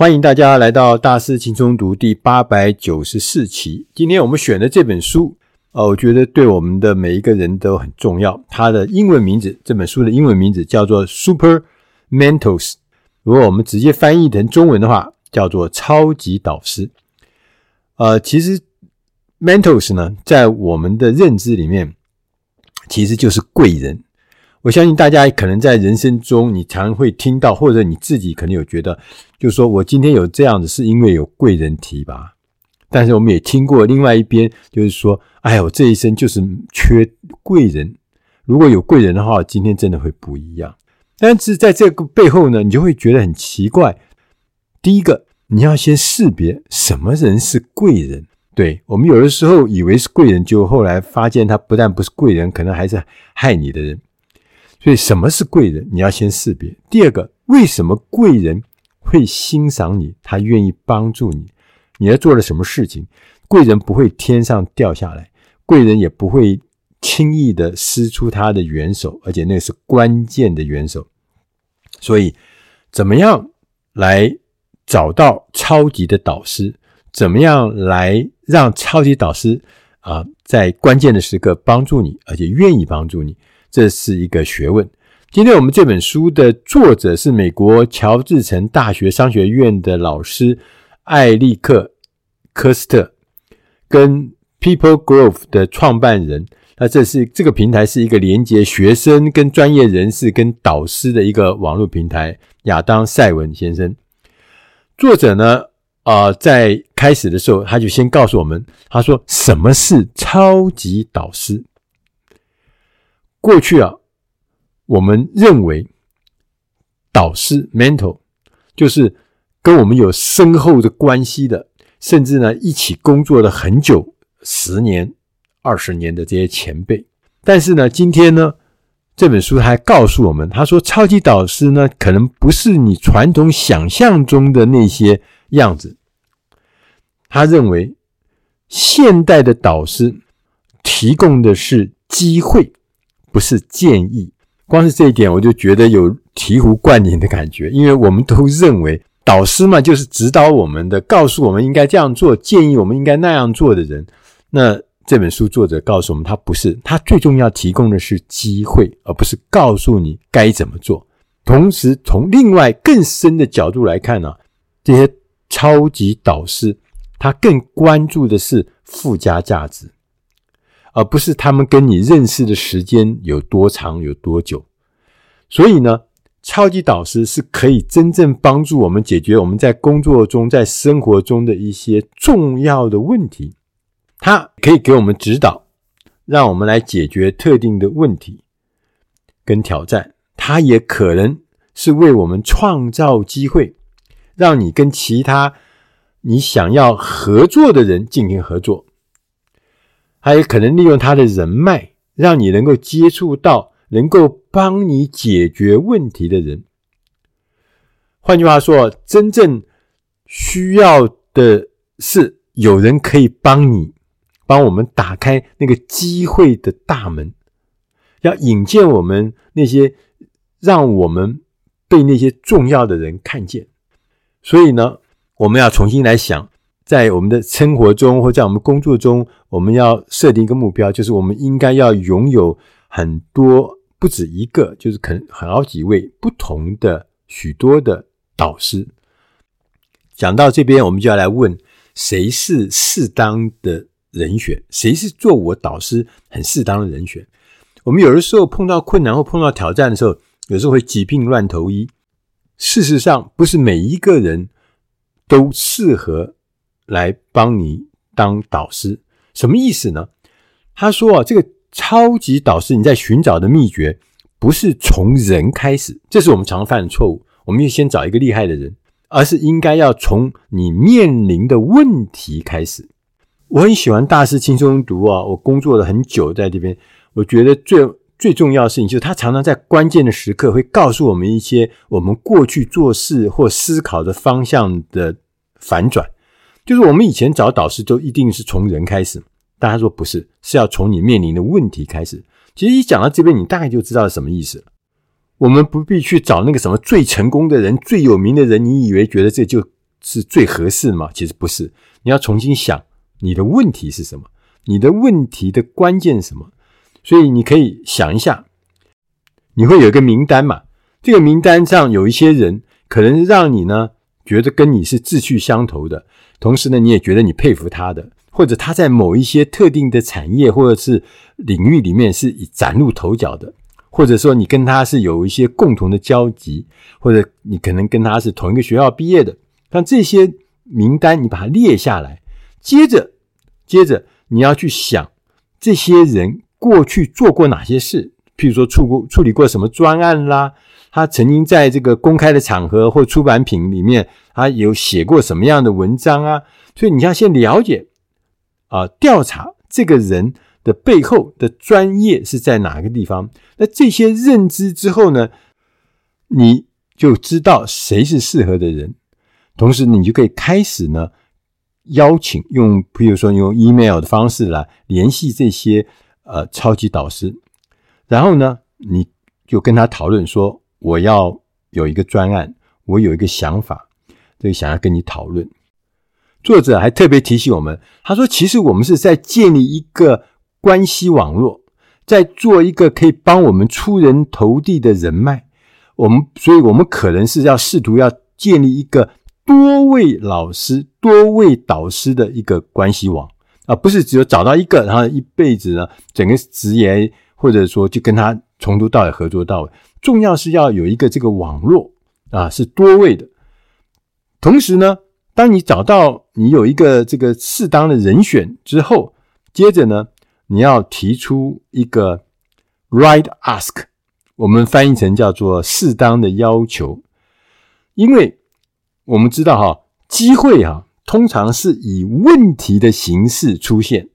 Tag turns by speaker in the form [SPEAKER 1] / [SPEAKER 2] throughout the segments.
[SPEAKER 1] 欢迎大家来到大师轻松读第八百九十四期。今天我们选的这本书，呃，我觉得对我们的每一个人都很重要。它的英文名字，这本书的英文名字叫做《Super Mentors》。如果我们直接翻译成中文的话，叫做“超级导师”。呃，其实 Mentors 呢，在我们的认知里面，其实就是贵人。我相信大家可能在人生中，你常会听到，或者你自己可能有觉得，就是说我今天有这样子，是因为有贵人提拔。但是我们也听过另外一边，就是说，哎呀，我这一生就是缺贵人。如果有贵人的话，今天真的会不一样。但是在这个背后呢，你就会觉得很奇怪。第一个，你要先识别什么人是贵人。对，我们有的时候以为是贵人，就后来发现他不但不是贵人，可能还是害你的人。所以，什么是贵人？你要先识别。第二个，为什么贵人会欣赏你？他愿意帮助你？你要做了什么事情？贵人不会天上掉下来，贵人也不会轻易的施出他的援手，而且那是关键的援手。所以，怎么样来找到超级的导师？怎么样来让超级导师啊，在关键的时刻帮助你，而且愿意帮助你？这是一个学问。今天我们这本书的作者是美国乔治城大学商学院的老师艾利克·科斯特，跟 People Growth 的创办人。那这是这个平台是一个连接学生跟专业人士跟导师的一个网络平台。亚当·赛文先生，作者呢，啊、在开始的时候他就先告诉我们，他说什么是超级导师？过去啊，我们认为导师 mentor 就是跟我们有深厚的关系的，甚至呢一起工作了很久，十年、二十年的这些前辈。但是呢，今天呢这本书还告诉我们，他说超级导师呢可能不是你传统想象中的那些样子。他认为现代的导师提供的是机会。不是建议，光是这一点我就觉得有醍醐灌顶的感觉，因为我们都认为导师嘛，就是指导我们的，告诉我们应该这样做，建议我们应该那样做的人。那这本书作者告诉我们，他不是，他最重要提供的是机会，而不是告诉你该怎么做。同时，从另外更深的角度来看呢，这些超级导师他更关注的是附加价值。而不是他们跟你认识的时间有多长，有多久。所以呢，超级导师是可以真正帮助我们解决我们在工作中、在生活中的一些重要的问题。他可以给我们指导，让我们来解决特定的问题跟挑战。他也可能是为我们创造机会，让你跟其他你想要合作的人进行合作。还有可能利用他的人脉，让你能够接触到能够帮你解决问题的人。换句话说，真正需要的是有人可以帮你，帮我们打开那个机会的大门，要引荐我们那些，让我们被那些重要的人看见。所以呢，我们要重新来想。在我们的生活中，或在我们工作中，我们要设定一个目标，就是我们应该要拥有很多，不止一个，就是可能好几位不同的许多的导师。讲到这边，我们就要来问：谁是适当的人选？谁是做我导师很适当的人选？我们有的时候碰到困难或碰到挑战的时候，有时候会急病乱投医。事实上，不是每一个人都适合。来帮你当导师，什么意思呢？他说啊，这个超级导师你在寻找的秘诀不是从人开始，这是我们常犯的错误。我们要先找一个厉害的人，而是应该要从你面临的问题开始。我很喜欢大师轻松读啊，我工作了很久在这边，我觉得最最重要的事情就是他常常在关键的时刻会告诉我们一些我们过去做事或思考的方向的反转。就是我们以前找导师都一定是从人开始，大家说不是，是要从你面临的问题开始。其实一讲到这边，你大概就知道什么意思了。我们不必去找那个什么最成功的人、最有名的人，你以为觉得这就是最合适吗？其实不是，你要重新想你的问题是什么，你的问题的关键是什么。所以你可以想一下，你会有一个名单嘛？这个名单上有一些人，可能让你呢觉得跟你是志趣相投的，同时呢你也觉得你佩服他的，或者他在某一些特定的产业或者是领域里面是以崭露头角的，或者说你跟他是有一些共同的交集，或者你可能跟他是同一个学校毕业的。像这些名单，你把它列下来，接着接着你要去想这些人。过去做过哪些事？譬如说，处过处理过什么专案啦？他曾经在这个公开的场合或出版品里面，他有写过什么样的文章啊？所以你要先了解啊，调查这个人的背后的专业是在哪个地方。那这些认知之后呢，你就知道谁是适合的人，同时你就可以开始呢邀请用，比如说用 email 的方式来联系这些。呃，超级导师，然后呢，你就跟他讨论说，我要有一个专案，我有一个想法，这个想要跟你讨论。作者还特别提醒我们，他说，其实我们是在建立一个关系网络，在做一个可以帮我们出人头地的人脉。我们，所以我们可能是要试图要建立一个多位老师、多位导师的一个关系网。啊，不是只有找到一个，然后一辈子呢，整个职业或者说就跟他从头到尾合作到尾。重要是要有一个这个网络啊，是多位的。同时呢，当你找到你有一个这个适当的人选之后，接着呢，你要提出一个 right ask，我们翻译成叫做适当的要求，因为我们知道哈，机会哈。通常是以问题的形式出现，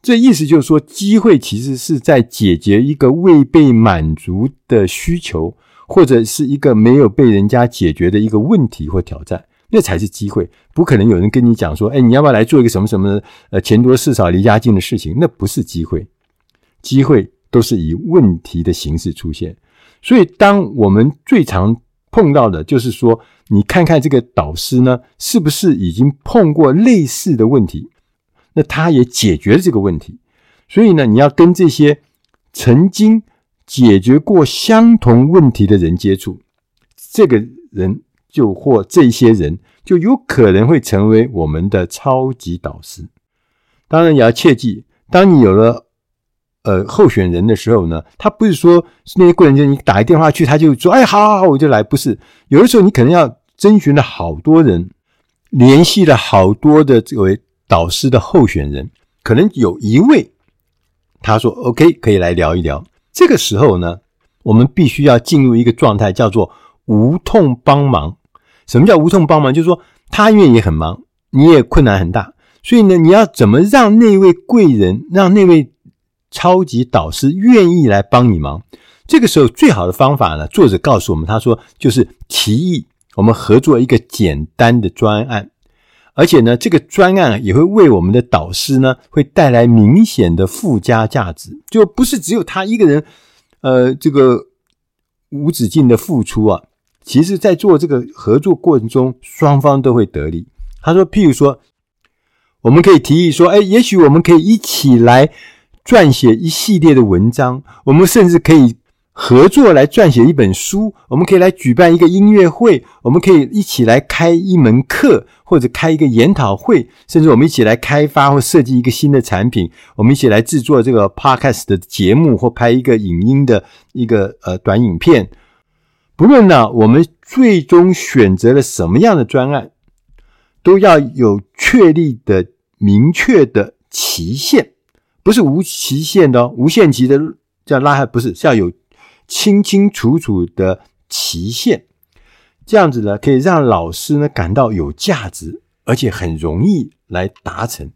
[SPEAKER 1] 这意思就是说，机会其实是在解决一个未被满足的需求，或者是一个没有被人家解决的一个问题或挑战，那才是机会。不可能有人跟你讲说：“哎，你要不要来做一个什么什么呃钱多事少离家近的事情？”那不是机会，机会都是以问题的形式出现。所以，当我们最常碰到的就是说，你看看这个导师呢，是不是已经碰过类似的问题？那他也解决了这个问题，所以呢，你要跟这些曾经解决过相同问题的人接触，这个人就或这些人就有可能会成为我们的超级导师。当然，也要切记，当你有了。呃，候选人的时候呢，他不是说是那些贵人，就你打一电话去，他就说，哎，好好好，我就来。不是，有的时候你可能要征询了好多人，联系了好多的这位导师的候选人，可能有一位他说 OK，可以来聊一聊。这个时候呢，我们必须要进入一个状态，叫做无痛帮忙。什么叫无痛帮忙？就是说他因为也很忙，你也困难很大，所以呢，你要怎么让那位贵人，让那位超级导师愿意来帮你忙，这个时候最好的方法呢，作者告诉我们，他说就是提议我们合作一个简单的专案，而且呢，这个专案也会为我们的导师呢，会带来明显的附加价值，就不是只有他一个人，呃，这个无止境的付出啊，其实在做这个合作过程中，双方都会得利。他说，譬如说，我们可以提议说，哎，也许我们可以一起来。撰写一系列的文章，我们甚至可以合作来撰写一本书。我们可以来举办一个音乐会，我们可以一起来开一门课，或者开一个研讨会，甚至我们一起来开发或设计一个新的产品。我们一起来制作这个 podcast 的节目，或拍一个影音的一个呃短影片。不论呢，我们最终选择了什么样的专案，都要有确立的、明确的期限。不是无期限的哦，无限期的叫拉还不是，是要有清清楚楚的期限，这样子呢，可以让老师呢感到有价值，而且很容易来达成。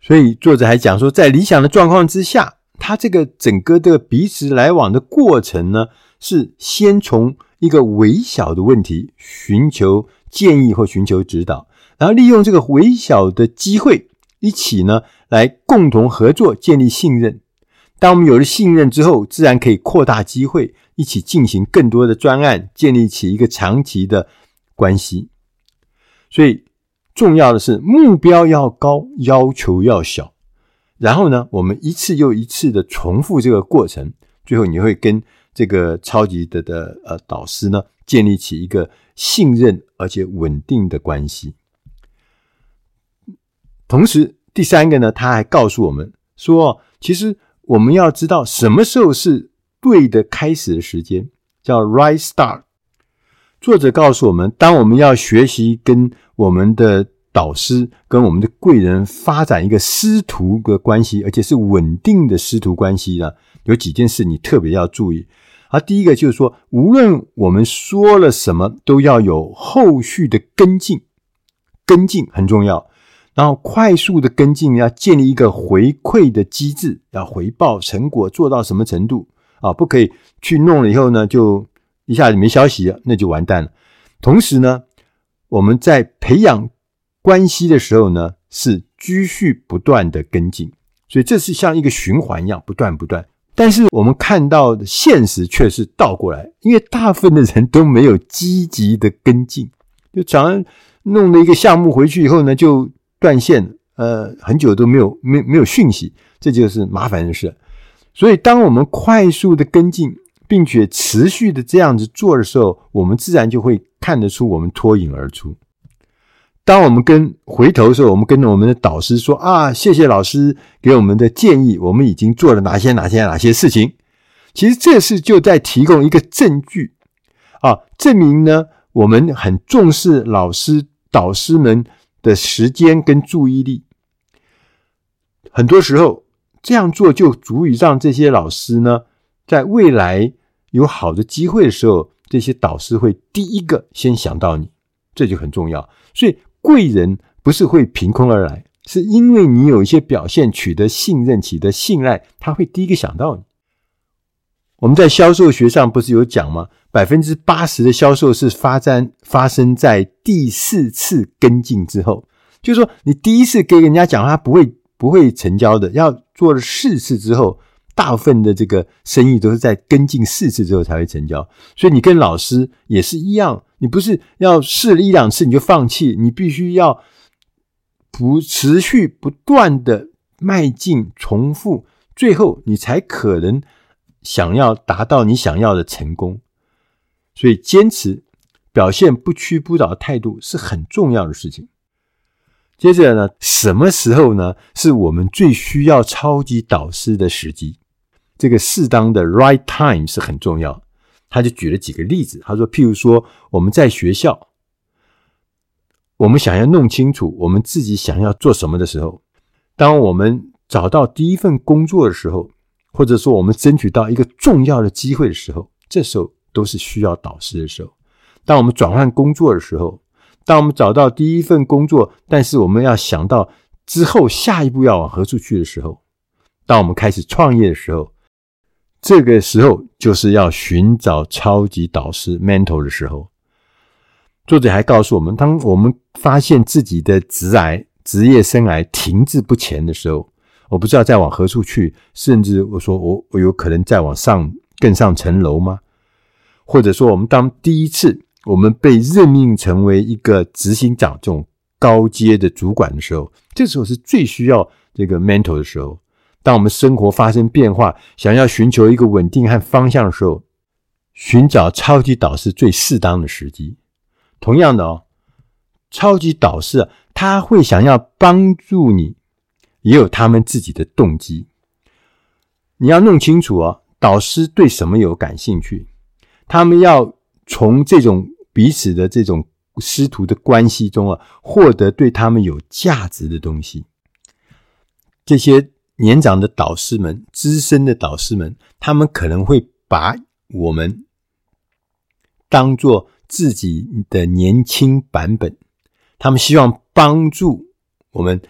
[SPEAKER 1] 所以作者还讲说，在理想的状况之下，他这个整个这个彼此来往的过程呢，是先从一个微小的问题寻求建议或寻求指导，然后利用这个微小的机会。一起呢，来共同合作，建立信任。当我们有了信任之后，自然可以扩大机会，一起进行更多的专案，建立起一个长期的关系。所以重要的是目标要高，要求要小。然后呢，我们一次又一次的重复这个过程，最后你会跟这个超级的的呃导师呢建立起一个信任而且稳定的关系。同时，第三个呢，他还告诉我们说，其实我们要知道什么时候是对的开始的时间，叫 right start。作者告诉我们，当我们要学习跟我们的导师跟我们的贵人发展一个师徒的关系，而且是稳定的师徒关系呢，有几件事你特别要注意。而第一个就是说，无论我们说了什么，都要有后续的跟进，跟进很重要。然后快速的跟进，要建立一个回馈的机制，要回报成果做到什么程度啊？不可以去弄了以后呢，就一下子没消息，那就完蛋了。同时呢，我们在培养。关系的时候呢，是继续不断的跟进，所以这是像一个循环一样，不断不断。但是我们看到的现实却是倒过来，因为大部分的人都没有积极的跟进，就常弄了一个项目回去以后呢，就断线，呃，很久都没有没没有讯息，这就是麻烦的事。所以，当我们快速的跟进，并且持续的这样子做的时候，我们自然就会看得出我们脱颖而出。当我们跟回头的时候，我们跟我们的导师说啊，谢谢老师给我们的建议，我们已经做了哪些哪些哪些事情。其实这是就在提供一个证据啊，证明呢我们很重视老师导师们的时间跟注意力。很多时候这样做就足以让这些老师呢，在未来有好的机会的时候，这些导师会第一个先想到你，这就很重要。所以。贵人不是会凭空而来，是因为你有一些表现取得信任、取得信赖，他会第一个想到你。我们在销售学上不是有讲吗？百分之八十的销售是发生发生在第四次跟进之后，就是说你第一次跟人家讲，他不会不会成交的，要做了四次之后。大部分的这个生意都是在跟进四次之后才会成交，所以你跟老师也是一样，你不是要试了一两次你就放弃，你必须要不持续不断的迈进、重复，最后你才可能想要达到你想要的成功。所以坚持表现不屈不挠态度是很重要的事情。接着呢，什么时候呢？是我们最需要超级导师的时机？这个适当的 right time 是很重要。他就举了几个例子，他说，譬如说我们在学校，我们想要弄清楚我们自己想要做什么的时候，当我们找到第一份工作的时候，或者说我们争取到一个重要的机会的时候，这时候都是需要导师的时候。当我们转换工作的时候，当我们找到第一份工作，但是我们要想到之后下一步要往何处去的时候，当我们开始创业的时候。这个时候就是要寻找超级导师 mentor 的时候。作者还告诉我们，当我们发现自己的职涯、职业生涯停滞不前的时候，我不知道再往何处去，甚至我说我我有可能再往上更上层楼吗？或者说，我们当第一次我们被任命成为一个执行长这种高阶的主管的时候，这时候是最需要这个 mentor 的时候。当我们生活发生变化，想要寻求一个稳定和方向的时候，寻找超级导师最适当的时机。同样的哦，超级导师，他会想要帮助你，也有他们自己的动机。你要弄清楚哦，导师对什么有感兴趣，他们要从这种彼此的这种师徒的关系中啊，获得对他们有价值的东西。这些。年长的导师们、资深的导师们，他们可能会把我们当做自己的年轻版本，他们希望帮助我们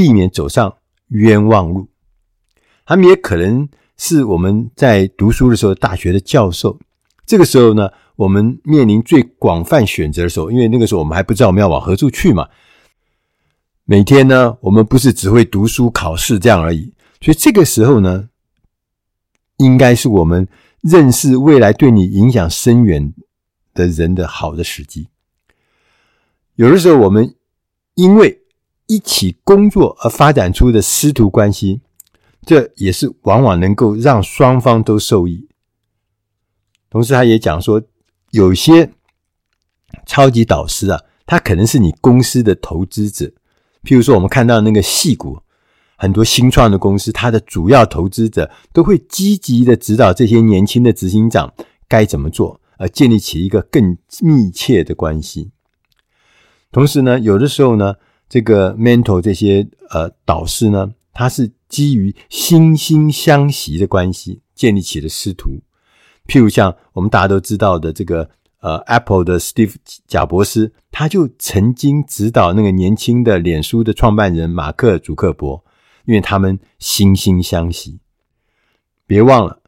[SPEAKER 1] 避免走上冤枉路。他们也可能是我们在读书的时候，大学的教授。这个时候呢，我们面临最广泛选择的时候，因为那个时候我们还不知道我们要往何处去嘛。每天呢，我们不是只会读书考试这样而已，所以这个时候呢，应该是我们认识未来对你影响深远的人的好的时机。有的时候我们因为一起工作而发展出的师徒关系，这也是往往能够让双方都受益。同时，他也讲说，有些超级导师啊，他可能是你公司的投资者。譬如说，我们看到那个矽谷，很多新创的公司，它的主要投资者都会积极的指导这些年轻的执行长该怎么做，而建立起一个更密切的关系。同时呢，有的时候呢，这个 mentor 这些呃导师呢，他是基于惺惺相惜的关系建立起的师徒。譬如像我们大家都知道的这个呃 Apple 的 Steve 贾伯斯，他就曾经指导那个年轻的脸书的创办人马克·祖克伯，因为他们惺惺相惜。别忘了，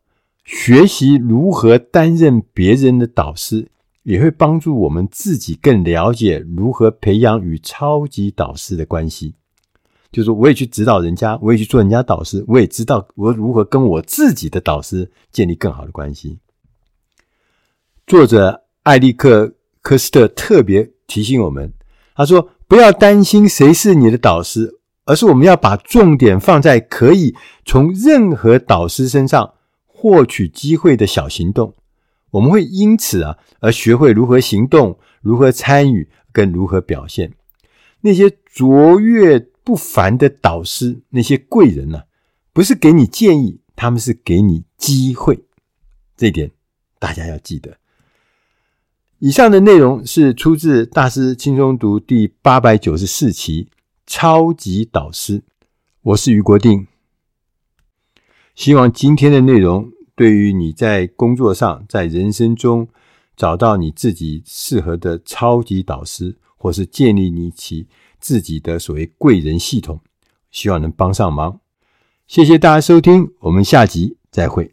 [SPEAKER 1] 学习如何担任别人的导师。也会帮助我们自己更了解如何培养与超级导师的关系。就是，我也去指导人家，我也去做人家导师，我也知道我如何跟我自己的导师建立更好的关系。作者艾利克·科斯特特别提醒我们，他说：“不要担心谁是你的导师，而是我们要把重点放在可以从任何导师身上获取机会的小行动。”我们会因此啊而学会如何行动、如何参与跟如何表现。那些卓越不凡的导师，那些贵人呢、啊，不是给你建议，他们是给你机会。这一点大家要记得。以上的内容是出自《大师轻松读》第八百九十四期《超级导师》，我是俞国定。希望今天的内容。对于你在工作上、在人生中找到你自己适合的超级导师，或是建立你起自己的所谓贵人系统，希望能帮上忙。谢谢大家收听，我们下集再会。